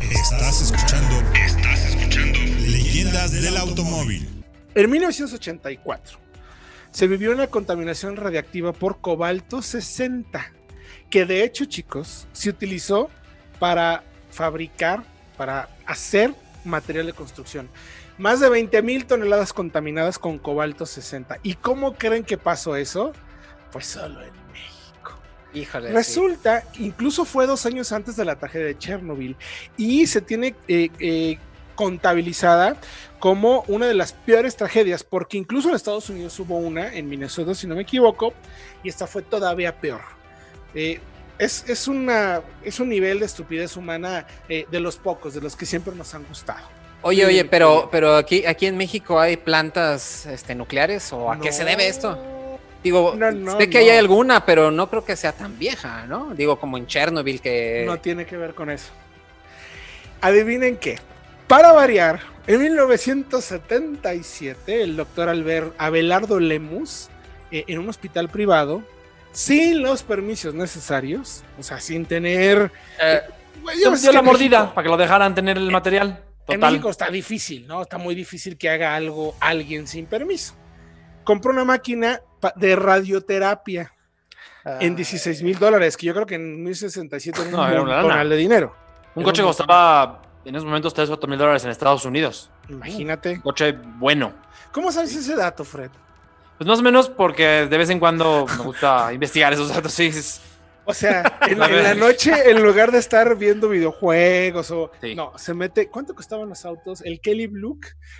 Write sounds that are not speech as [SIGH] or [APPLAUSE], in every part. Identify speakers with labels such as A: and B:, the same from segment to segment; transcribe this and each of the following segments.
A: Estás escuchando. Estás escuchando. Leyendas del automóvil.
B: En 1984 se vivió una contaminación radiactiva por cobalto 60, que de hecho, chicos, se utilizó para fabricar, para hacer material de construcción. Más de 20 mil toneladas contaminadas con cobalto 60. ¿Y cómo creen que pasó eso? Pues solo en.
C: Híjole.
B: Resulta, incluso fue dos años antes de la tragedia de Chernobyl y se tiene eh, eh, contabilizada como una de las peores tragedias, porque incluso en Estados Unidos hubo una, en Minnesota, si no me equivoco, y esta fue todavía peor. Eh, es, es, una, es un nivel de estupidez humana eh, de los pocos, de los que siempre nos han gustado.
C: Oye, oye, pero, pero aquí, aquí en México hay plantas este, nucleares o a qué se debe esto? Digo,
B: No, no,
C: sé que
B: no.
C: hay alguna, pero no creo que sea tan vieja, ¿no? Digo, como en Chernobyl que...
B: No tiene que ver con eso. Adivinen qué. Para variar, en 1977, el doctor Albert Abelardo Lemus, eh, en un hospital privado, sin los permisos necesarios, o sea, sin tener.
D: Eh, metió
B: que
D: la
B: en
D: mordida
B: México-
D: para que lo dejaran tener el material.
B: En
D: Total.
B: México está difícil, ¿no? Está muy difícil que haga algo alguien sin permiso. Compró una máquina de radioterapia
C: Ah,
B: en 16 mil dólares, que yo creo que en 1067 era un
D: No, era una lana.
B: montonal de dinero.
D: Un
B: Era
D: coche
B: un-
D: costaba en esos momentos 3 o 4 mil dólares en Estados Unidos.
B: Imagínate.
D: Un coche bueno.
B: ¿Cómo sabes ese dato, Fred?
D: Pues más o menos porque de vez en cuando me gusta [LAUGHS] investigar esos datos. Sí, es-
B: O sea, [LAUGHS] en, la noche, en lugar de estar viendo videojuegos o.
D: Sí.
B: No, se mete. ¿Cuánto costaban los autos? El Kelly Blue.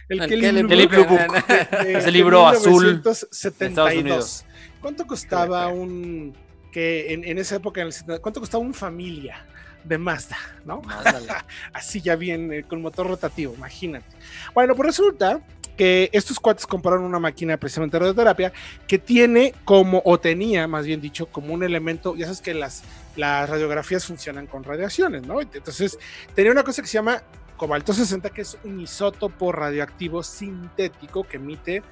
B: El,
C: El
B: Kelly,
C: Kelly
B: Blue,
D: Kelly Blue Book.
B: de- de-
D: Ese
B: de
D: libro azul
B: 1972.
D: de Estados
B: ¿Cuánto costaba un. que en, en esa época, en el 70, ¿cuánto costaba un familia de Mazda? ¿No? [LAUGHS] Así ya bien, eh, con motor rotativo, imagínate. Bueno, pues resulta que estos cuates compraron una máquina precisamente de radioterapia que tiene como, o tenía más bien dicho, como un elemento, ya sabes que las, las radiografías funcionan con radiaciones, ¿no? Entonces, tenía una cosa que se llama cobalto 60, que es un isótopo radioactivo sintético que emite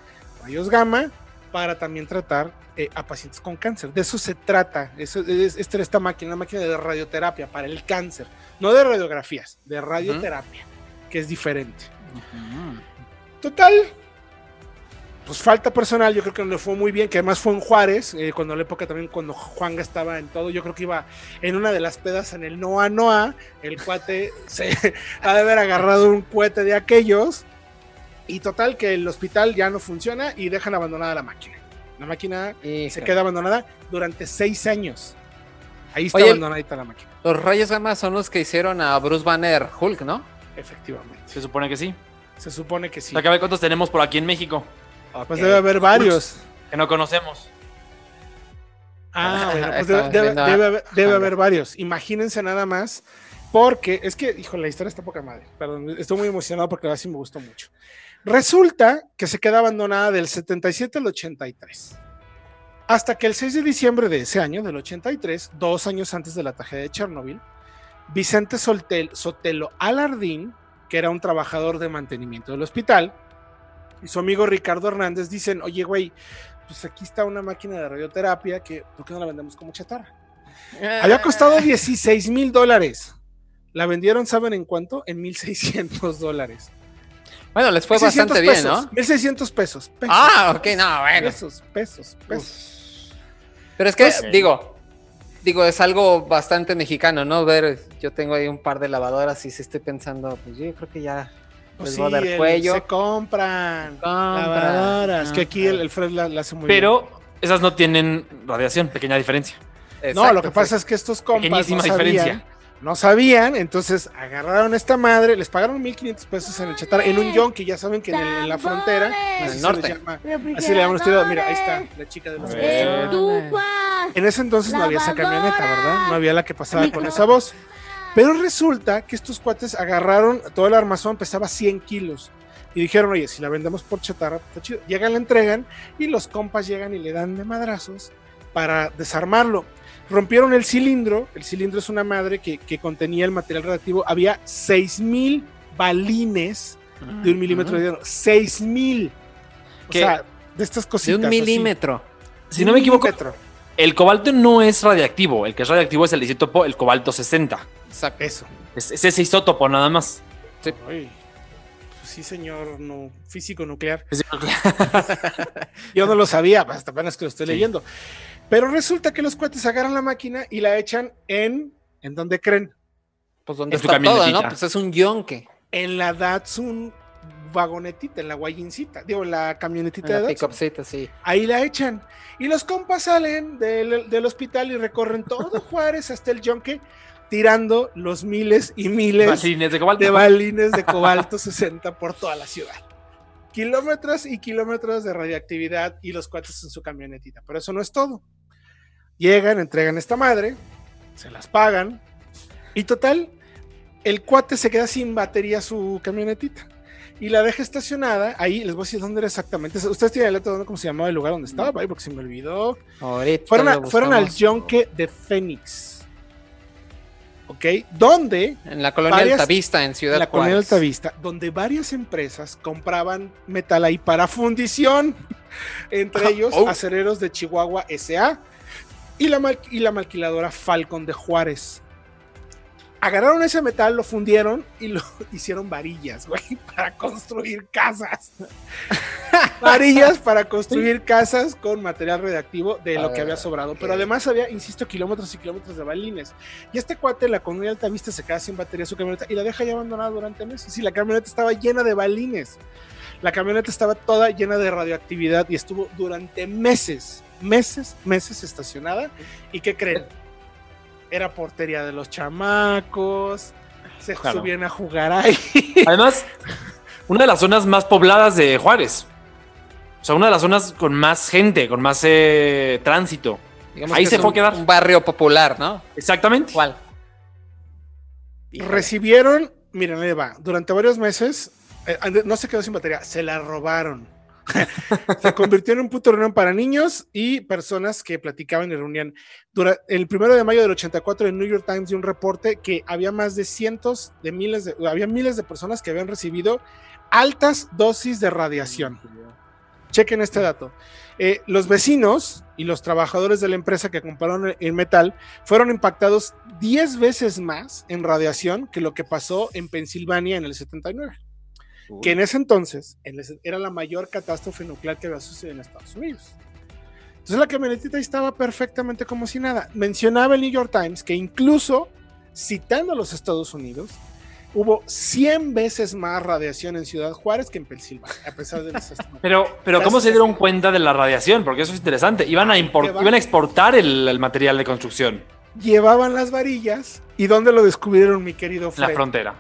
B: rayos gamma para también tratar eh, a pacientes con cáncer. De eso se trata. Eso, es, esta, esta máquina, una máquina de radioterapia para el cáncer, no de radiografías, de radioterapia, que es diferente. Total. Pues falta personal, yo creo que le fue muy bien, que además fue en Juárez, eh, cuando la época también, cuando Juanga estaba en todo, yo creo que iba en una de las pedas en el Noa Noa, el cuate [LAUGHS] se ha de haber agarrado un cohete de aquellos, y total que el hospital ya no funciona y dejan abandonada la máquina. La máquina se queda abandonada durante seis años. Ahí está
C: Oye,
B: abandonadita la máquina,
C: Los rayos gamma son los que hicieron a Bruce Banner Hulk, ¿no?
B: efectivamente.
D: Se supone que sí.
B: Se supone que sí.
D: O sea, que a ver cuántos tenemos por aquí en México
B: Pues debe haber varios.
D: que no conocemos.
B: Ah, bueno, pues debe, haber, debe
C: Juanga.
B: haber varios. Imagínense nada más, porque es que, hijo, la historia está poca madre. Perdón, estoy muy emocionado porque ahora sí me gustó mucho. Resulta que se queda abandonada del 77 al 83. Hasta que el 6 de diciembre de ese año, del 83, dos años antes de la tragedia de Chernobyl, Vicente Soltel- Sotelo Alardín, que era un trabajador de mantenimiento del hospital, y su amigo Ricardo Hernández dicen, oye, güey, pues aquí está una máquina de radioterapia que, ¿por qué no la vendemos como chatarra? Había costado 16 mil dólares. La vendieron, ¿saben en cuánto? En 1600 dólares.
C: Bueno, les fue
B: 1600
C: bastante bien, ¿no?
B: 1600 pesos. pesos,
C: Ah, ok, no, bueno.
B: Pesos, pesos, pesos.
C: Pero es que,
D: Pues-
C: digo, digo, es algo bastante mexicano, ¿no? Ver, yo tengo ahí un par de lavadoras y sí estoy pensando, pues yo creo que ya
B: Pues
C: les
B: sí,
C: voy a dar
B: el-
C: cuello.
B: se compran
C: Compra.
B: lavadoras. Que aquí el, el Fred la, la hace muy bien.
D: Pero esas no tienen radiación, pequeña diferencia.
B: No, lo que pasa es que estos compas no sabían,
D: diferencia.
B: no sabían, entonces agarraron esta madre, les pagaron 1500 pesos en el chatarra, en un yonki, ya saben que en, el- en la frontera,
C: En el
B: se
C: norte.
B: llama- así le llaman ustedes, mira, ahí está la chica de los. En ese entonces no había esa camioneta, ¿verdad? No había la que pasaba con esa voz. Pero resulta que estos cuates agarraron, todo el armazón pesaba 100 kilos. Y dijeron, oye, si la vendemos por chatarra, está chido. Llegan, la entregan y los compas llegan y le dan de madrazos para desarmarlo. Rompieron el cilindro, el cilindro es una madre que, que contenía el material radioactivo. Había 6000 balines de un milímetro de diámetro. 6000. O
D: ¿Qué?
B: sea, de estas
C: De
B: cositas.
C: un
B: así.
C: milímetro.
D: Si
B: De
D: no
B: un
D: me equivoco,
B: milímetro.
D: El cobalto no es radiactivo. El que es radiactivo es el isótopo, el cobalto 60.
C: Exacto.
B: Eso.
D: Es, es ese isótopo nada más.
B: Ay, pues sí, señor no, físico nuclear. [LAUGHS]
D: Es-
B: Yo no lo sabía, hasta apenas que lo estoy
D: Sí.
B: leyendo. Pero resulta que los cuates agarran la máquina y la echan en. ¿En dónde creen?
C: Pues donde
D: En su
C: está todo, ¿no? Pues es un yonque.
B: En la Datsun vagonetita, en la guayincita, digo, en la camionetita
C: En
B: de
C: la
B: Datsun.
C: pickupcita, sí.
B: Ahí la echan. Y los compas salen del, del hospital y recorren todo [LAUGHS] Juárez hasta el yonque, tirando los miles y miles
D: Balines de cobalto.
B: de balines de cobalto [LAUGHS] 60 por toda la ciudad. Kilómetros y kilómetros de radioactividad y los cuates en su camionetita. Pero eso no es todo. Llegan, entregan esta madre, se las pagan y total, el cuate se queda sin batería su camionetita y la deja estacionada. Ahí les voy a decir dónde era exactamente. Ustedes tienen el dato de dónde, cómo se llamaba el lugar donde estaba, Ahí, porque se me olvidó.
C: Ahorita
B: Fueron, a- fueron al yonque de Fénix. ¿Ok? Donde
C: En la colonia
B: varias-
C: Altavista, en Ciudad
B: en la colonia
C: Juárez.
B: Altavista, donde varias empresas compraban metal ahí para fundición, [LAUGHS] entre [LAUGHS] ellos
C: Oh.
B: Acereros de Chihuahua SA y la, mal- y la maquiladora Falcon de Juárez. Agarraron ese metal, lo fundieron y lo [LAUGHS] hicieron varillas, güey, [LAUGHS] para construir casas. [LAUGHS] varillas para construir casas con material radioactivo de lo que había sobrado. Pero además había, insisto, kilómetros y kilómetros de balines. Y este cuate, la colonia Altavista, se queda sin batería su camioneta y la deja ya abandonada durante meses. Y la camioneta estaba llena de balines. La camioneta estaba toda llena de radioactividad y estuvo durante meses, meses, meses estacionada. ¿Y qué creen? Era portería de los chamacos. Se
D: Claro.
B: subían a jugar ahí. [LAUGHS]
D: Además, una de las zonas más pobladas de Juárez. O sea, una de las zonas con más gente, con más eh, tránsito.
C: Digamos
D: Ahí
C: que
D: se
C: es
D: fue a
C: un-
D: quedar.
C: Un barrio popular, ¿no?
D: Exactamente.
C: ¿Cuál?
B: Recibieron, miren, ahí va, durante varios meses, eh, no se quedó sin batería, se la robaron. [LAUGHS] se convirtió en un puto reunión para niños y personas que platicaban y reunían. El primero de mayo del 84, el New York Times dio un reporte que había más de cientos de miles de, había miles de personas que habían recibido altas dosis de radiación. Chequen este dato. Eh, los vecinos y los trabajadores de la empresa que compraron el metal fueron impactados 10 veces más en radiación que lo que pasó en Pensilvania en el 79, que en ese entonces era la mayor catástrofe nuclear que había sucedido en Estados Unidos. Entonces la camionetita estaba perfectamente como si nada. Mencionaba el New York Times que incluso citando a los Estados Unidos, hubo 100 veces más radiación en Ciudad Juárez que en Pensilvania, a pesar de los. [LAUGHS]
D: Pero, pero ¿cómo se dieron cuenta de la radiación? Porque eso es interesante. Iban a, import- iban a exportar el, el material de construcción.
B: Llevaban las varillas y ¿dónde lo descubrieron, mi querido
D: en la
B: Fred?
D: frontera.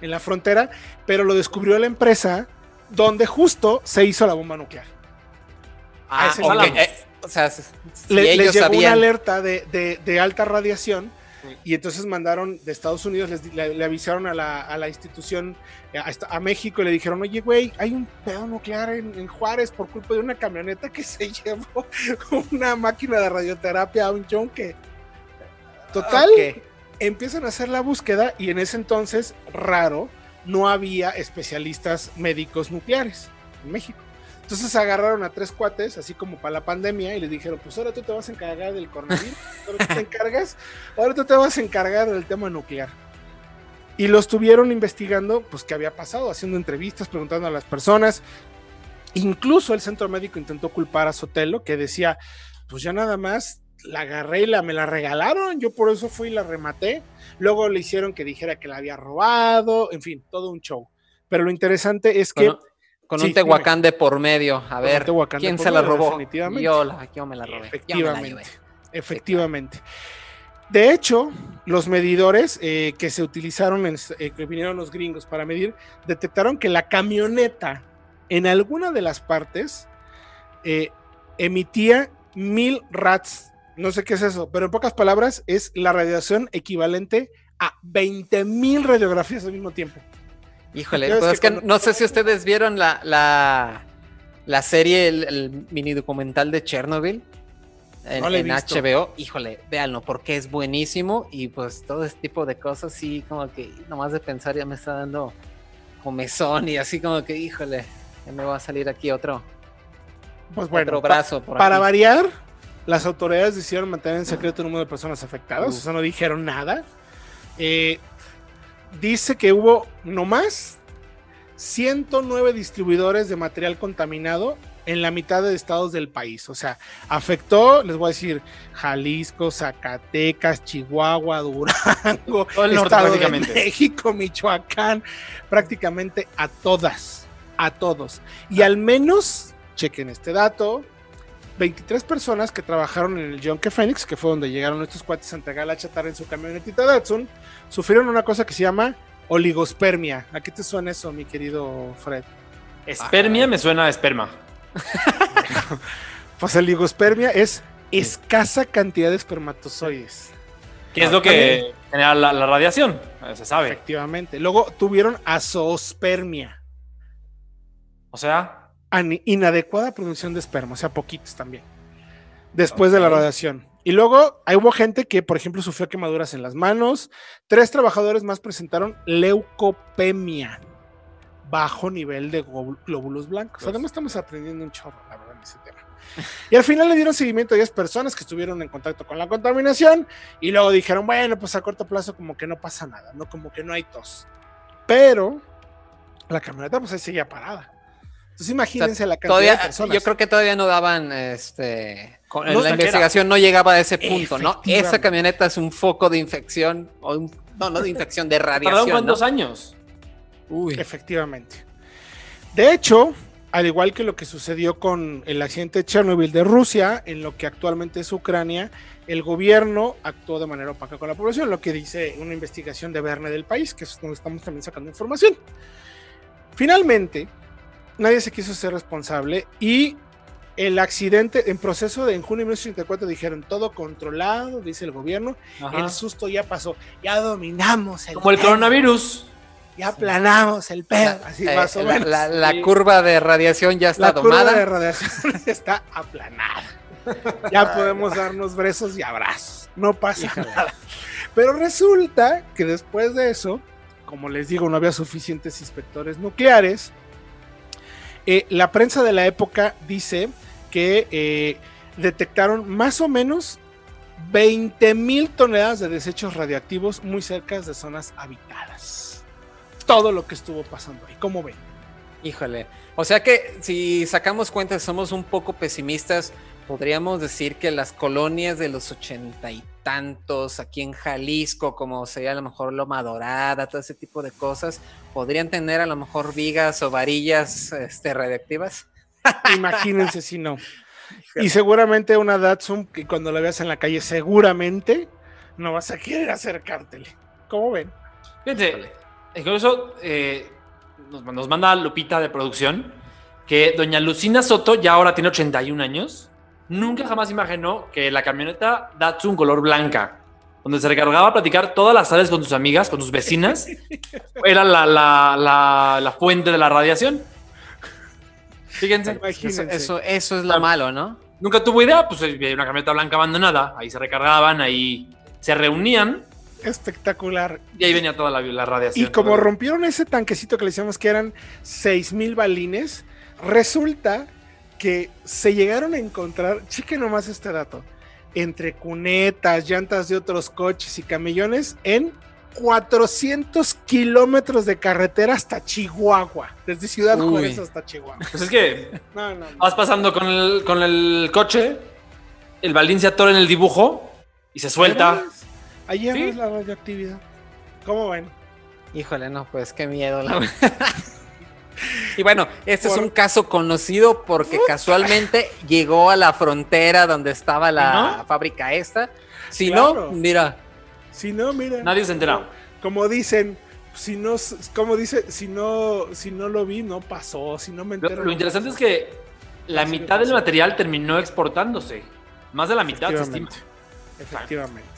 B: En la frontera, pero lo descubrió la empresa donde justo se hizo la bomba nuclear.
C: Ah,
B: ese
C: ok,
D: Álamo.
C: eh, o sea, si
B: Le- les
C: ellos
B: llegó una alerta de, de- de alta radiación y entonces mandaron de Estados Unidos, les le, le avisaron a la, a la institución, a, México y le dijeron, oye, güey, hay un pedo nuclear en, en Juárez por culpa de una camioneta que se [LAUGHS] llevó una máquina de radioterapia a un yonque. Total,
C: Ok.
B: Empiezan a hacer la búsqueda y en ese entonces, raro, no había especialistas médicos nucleares en México. Entonces agarraron a tres cuates, así como para la pandemia, y les dijeron, pues ahora tú te vas a encargar del coronavirus, [LAUGHS] ahora tú te encargas, ahora tú te vas a encargar del tema nuclear. Y lo estuvieron investigando, pues qué había pasado, haciendo entrevistas, preguntando a las personas. Incluso el centro médico intentó culpar a Sotelo, que decía, pues ya nada más la agarré y la, me la regalaron, yo por eso fui y la rematé. Luego le hicieron que dijera que la había robado, en fin, todo un show. Pero lo interesante es que
C: Con, con
B: Sí,
C: un Tehuacán de por medio. A ver, ¿quién se la
B: medio,
C: robó?
B: definitivamente.
C: Yo, la, yo me la robé. Yo me la
B: Efectivamente. Efectivamente. De hecho, los medidores eh, que se utilizaron, en, eh, que vinieron los gringos para medir, detectaron que la camioneta en alguna de las partes eh, emitía mil rats. No sé qué es eso, pero en pocas palabras es la radiación equivalente a 20 mil radiografías al mismo tiempo.
C: Híjole, pues es que
B: cuando-
C: no sé si ustedes vieron la, la, la serie, el, el mini documental de Chernobyl en,
B: No.
C: HBO. Híjole, véanlo, porque es buenísimo y pues todo este tipo de cosas, sí, como que nomás de pensar ya me está dando comezón y así como que, híjole, ya me va a salir aquí otro,
B: Pues bueno,
C: otro brazo. por
B: Para
C: aquí.
B: variar, las autoridades decidieron mantener en secreto el número de personas afectadas,
C: Uh.
B: o sea, no dijeron nada. Eh, dice que hubo nomás 109 distribuidores de material contaminado en la mitad de estados del país. O sea, afectó, les voy a decir, Jalisco, Zacatecas, Chihuahua, Durango,
D: Todo el norte,
B: Estado de. México, Michoacán, prácticamente a todas, a todos. Y al menos, chequen este dato, 23 personas que trabajaron en el Yonke Phoenix, que fue donde llegaron estos cuates a entregar la chatarra en su camionetita Datsun, sufrieron una cosa que se llama oligospermia. ¿A qué te suena eso, mi querido Fred?
D: Espermia me suena a esperma. [LAUGHS]
B: Pues oligospermia es escasa cantidad de espermatozoides.
D: Que es lo que genera la, la radiación. Se sabe.
B: Efectivamente. Luego tuvieron azoospermia,
D: O sea,
B: inadecuada producción de esperma, o sea, poquitos también. Después de la radiación. Y luego hay hubo gente que, por ejemplo, sufrió quemaduras en las manos. Tres trabajadores más presentaron leucopemia, bajo nivel de gló- glóbulos blancos. Además, estamos aprendiendo un chorro, la verdad, en ese tema. Y al final le dieron seguimiento a 10 personas que estuvieron en contacto con la contaminación y luego dijeron, bueno, pues a corto plazo como que no pasa nada, ¿no? Como que no hay tos. Pero la camioneta pues ahí seguía parada. Entonces imagínense la cantidad de
C: Todavía,
B: personas.
C: yo creo que todavía no daban, este, con-
B: No,
C: la investigación no llegaba a ese punto, ¿no? Esa camioneta es un foco de infección, o un- no, no de infección, de [LAUGHS]
D: ¿tardaron
C: radiación.
D: cuántos
C: ¿no?
D: años?
C: Uy,
B: Efectivamente. De hecho, al igual que lo que sucedió con el accidente de Chernobyl de Rusia, en lo que actualmente es Ucrania, el gobierno actuó de manera opaca con la población, lo que dice una investigación de Verne del país, que es donde estamos también sacando información. Finalmente, nadie se quiso ser responsable y el accidente en proceso de en junio de 1984 dijeron todo controlado, dice el gobierno,
D: Ajá.
B: el susto ya pasó, ya dominamos el
D: Como el
B: pedo,
D: coronavirus.
B: ya aplanamos el pedo, así
C: eh,
B: más o
C: la,
B: menos.
C: la- la
D: Sí.
C: curva de radiación ya está
B: La curva
C: domada.
B: de radiación [LAUGHS] está aplanada. Ya podemos darnos besos y abrazos. No pasa nada. Pero resulta que después de eso, como les digo, no había suficientes inspectores nucleares. Eh, la prensa de la época dice que eh, detectaron más o menos 20 mil toneladas de desechos radioactivos muy cerca de zonas habitadas. Todo lo que estuvo pasando ahí. ¿Cómo ven?
C: Híjole. O sea que si sacamos cuenta, somos un poco pesimistas, podríamos decir que las colonias de los ochenta y tantos aquí en Jalisco, como sería a lo mejor Loma Dorada, todo ese tipo de cosas, podrían tener a lo mejor vigas o varillas este, radiactivas. [LAUGHS]
B: Imagínense si no. Y seguramente una Datsun que cuando la veas en la calle, seguramente no vas a querer acercártele. ¿Cómo ven?
D: Fíjense, incluso eh, nos, nos manda Lupita de producción que doña Lucina Soto ya ahora tiene 81 años. Nunca jamás imaginó que la camioneta Datsun color blanca, donde se recargaba a platicar todas las tardes con sus amigas, con sus vecinas, [LAUGHS] era la, la- la- la fuente de la radiación. Fíjense,
C: Eso, eso, eso es lo malo, ¿no?
D: nunca tuvo idea, pues había una camioneta blanca abandonada, ahí se recargaban, ahí se reunían
B: Espectacular.
D: y ahí venía toda la, la radiación.
B: Y como rompieron ese tanquecito que le decíamos que eran 6000 balines, resulta que se llegaron a encontrar, chequen nomás este dato, entre cunetas, llantas de otros coches y camellones en 400 kilómetros de carretera hasta Chihuahua, desde Ciudad
C: Uy.
B: Juárez hasta Chihuahua.
D: Pues es que
B: No, no, no.
D: vas pasando con el, con el coche, el balín se atora en el dibujo y se suelta.
B: Ahí
D: Sí.
B: es la radioactividad. ¿Cómo ven?
C: Híjole, no, pues qué miedo. la verdad. [LAUGHS] y bueno, este
B: Por-
C: es un caso conocido porque casualmente llegó a la frontera donde estaba la
D: ¿No?
C: fábrica esta. Si
B: Claro.
C: no, mira,
B: Si no, mira.
D: Nadie se entera.
B: Como dicen, si no, como dice, si no, si no lo vi, no pasó. Si no me
D: Lo,
B: entero.
D: lo interesante es que la
B: Así
D: mitad del material terminó exportándose. Más de la mitad se estima.
B: Efectivamente.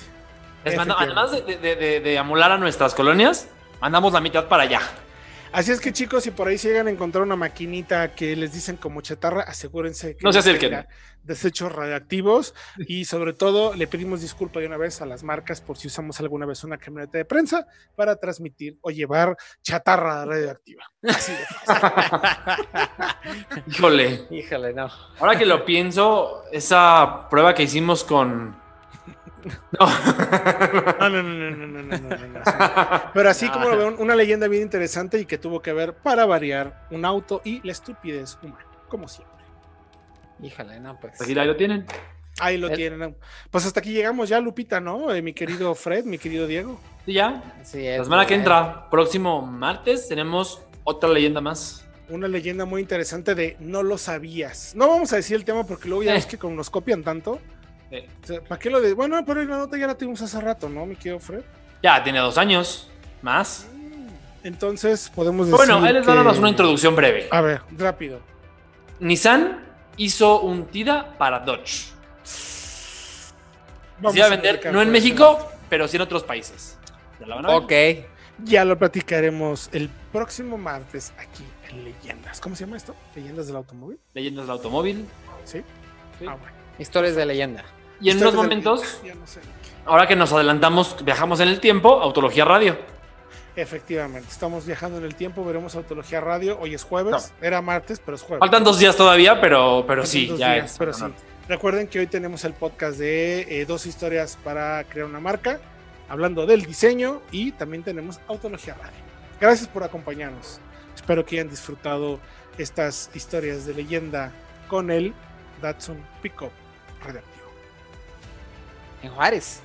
D: Además de, de- de- de amolar a nuestras colonias, mandamos la mitad para allá.
B: Así es que chicos, si por ahí se llegan a encontrar una maquinita que les dicen como chatarra, asegúrense que
D: No se acerquen.
B: tenga desechos radioactivos y sobre todo le pedimos disculpa de una vez a las marcas por si usamos alguna vez una camioneta de prensa para transmitir o llevar chatarra radioactiva. Así de fácil. [LAUGHS]
D: Híjole.
C: híjole, no.
D: Ahora que lo pienso, esa prueba que hicimos con, no.
B: no, no, no, no, no, no, no, no Pero así como lo veo, una leyenda bien interesante y que tuvo que ver, para variar, un auto y la estupidez humana, como siempre.
C: Híjale, no, pues.
D: pues aquí ahí lo tienen.
B: Ahí lo
C: El...
B: tienen. Pues hasta aquí llegamos ya, Lupita, ¿no? Eh, mi querido Fred, mi querido Diego.
D: Sí, ya.
C: Así
D: la semana que entra, próximo martes, tenemos otra leyenda más
B: una leyenda muy interesante de no lo sabías. No vamos a decir el tema porque luego ya
D: eh.
B: ves que como nos copian tanto, o sea, ¿Para qué lo de.? Bueno, pero la nota ya la tuvimos hace rato, ¿no, mi querido Fred?
D: ya, tiene dos años más.
B: Entonces podemos decir.
D: Bueno, ahí les
B: que-
D: damos una introducción breve.
B: A ver, rápido.
D: Nissan hizo un TIDA para Dodge.
B: Vamos
D: Se iba a vender, no en México, pero sí en otros países. Ya la van a ver.
C: Ok.
B: Ya lo platicaremos el próximo martes aquí en Leyendas. ¿Cómo se llama esto? Leyendas del automóvil.
D: Leyendas del automóvil.
B: ¿Sí?
D: Sí.
B: Ah, bueno.
C: Historias de leyenda.
D: Y en unos momentos,
B: Ya no sé.
D: ahora que nos adelantamos, viajamos en el tiempo, Autología Radio.
B: Efectivamente, estamos viajando en el tiempo, veremos Autología Radio. Hoy es jueves, era martes, pero es jueves.
D: Faltan dos días todavía, pero, pero
B: Faltan
D: sí, ya
B: días,
D: es.
B: pero sí. Recuerden que hoy tenemos el podcast de eh, dos historias para crear una marca, hablando del diseño y también tenemos Autología Radio. Gracias por acompañarnos. Espero que hayan disfrutado estas historias de leyenda con el Datsun Pickup Radioactivo.
C: Em Juárez?